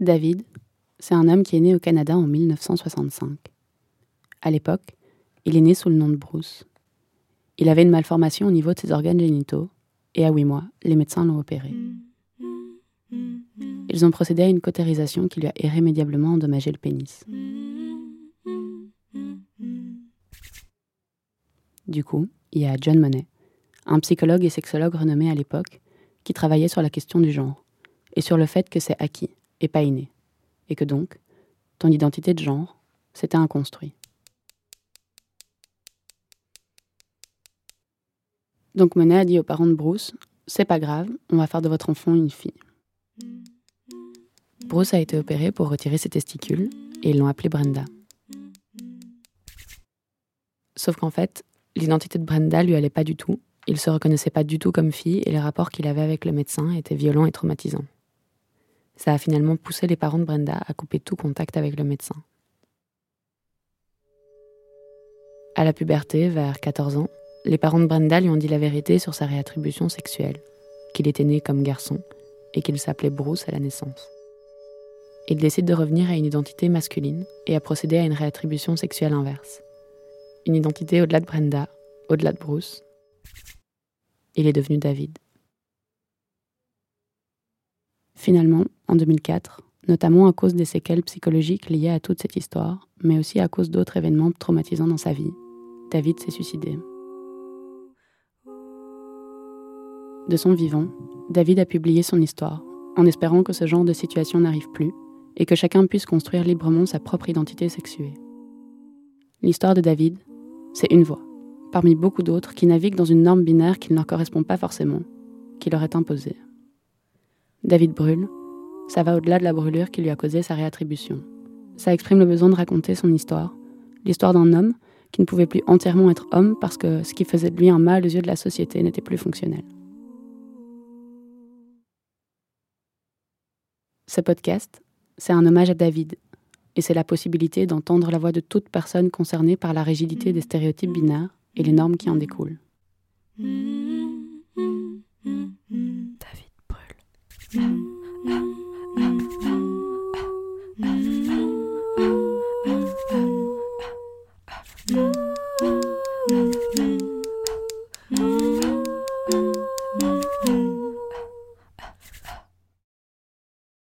David, c'est un homme qui est né au Canada en 1965. À l'époque, il est né sous le nom de Bruce. Il avait une malformation au niveau de ses organes génitaux, et à huit mois, les médecins l'ont opéré. Ils ont procédé à une cautérisation qui lui a irrémédiablement endommagé le pénis. Du coup, il y a John Monet, un psychologue et sexologue renommé à l'époque, qui travaillait sur la question du genre, et sur le fait que c'est acquis, et pas inné, et que donc, ton identité de genre, c'était un construit. Donc Monet a dit aux parents de Bruce C'est pas grave, on va faire de votre enfant une fille. Bruce a été opéré pour retirer ses testicules et ils l'ont appelé Brenda. Sauf qu'en fait, l'identité de Brenda lui allait pas du tout. Il se reconnaissait pas du tout comme fille et les rapports qu'il avait avec le médecin étaient violents et traumatisants. Ça a finalement poussé les parents de Brenda à couper tout contact avec le médecin. À la puberté, vers 14 ans, les parents de Brenda lui ont dit la vérité sur sa réattribution sexuelle, qu'il était né comme garçon et qu'il s'appelait Bruce à la naissance. Il décide de revenir à une identité masculine et à procéder à une réattribution sexuelle inverse. Une identité au-delà de Brenda, au-delà de Bruce. Il est devenu David. Finalement, en 2004, notamment à cause des séquelles psychologiques liées à toute cette histoire, mais aussi à cause d'autres événements traumatisants dans sa vie, David s'est suicidé. De son vivant, David a publié son histoire, en espérant que ce genre de situation n'arrive plus et que chacun puisse construire librement sa propre identité sexuée. L'histoire de David, c'est une voix, parmi beaucoup d'autres qui naviguent dans une norme binaire qui ne leur correspond pas forcément, qui leur est imposée. David brûle, ça va au-delà de la brûlure qui lui a causé sa réattribution. Ça exprime le besoin de raconter son histoire, l'histoire d'un homme qui ne pouvait plus entièrement être homme parce que ce qui faisait de lui un mal aux yeux de la société n'était plus fonctionnel. Ce podcast, c'est un hommage à David, et c'est la possibilité d'entendre la voix de toute personne concernée par la rigidité des stéréotypes binaires et les normes qui en découlent.